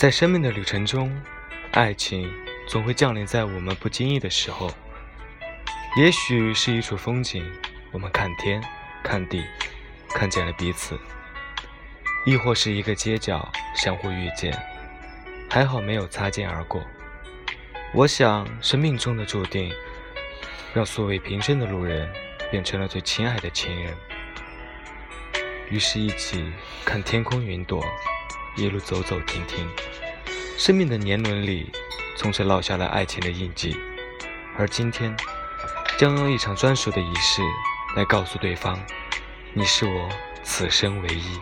在生命的旅程中，爱情总会降临在我们不经意的时候。也许是一处风景，我们看天看地，看见了彼此；亦或是一个街角相互遇见，还好没有擦肩而过。我想，生命中的注定，让素未平生的路人变成了最亲爱的情人。于是，一起看天空云朵。一路走走停停，生命的年轮里，从此烙下了爱情的印记。而今天，将用一场专属的仪式，来告诉对方，你是我此生唯一。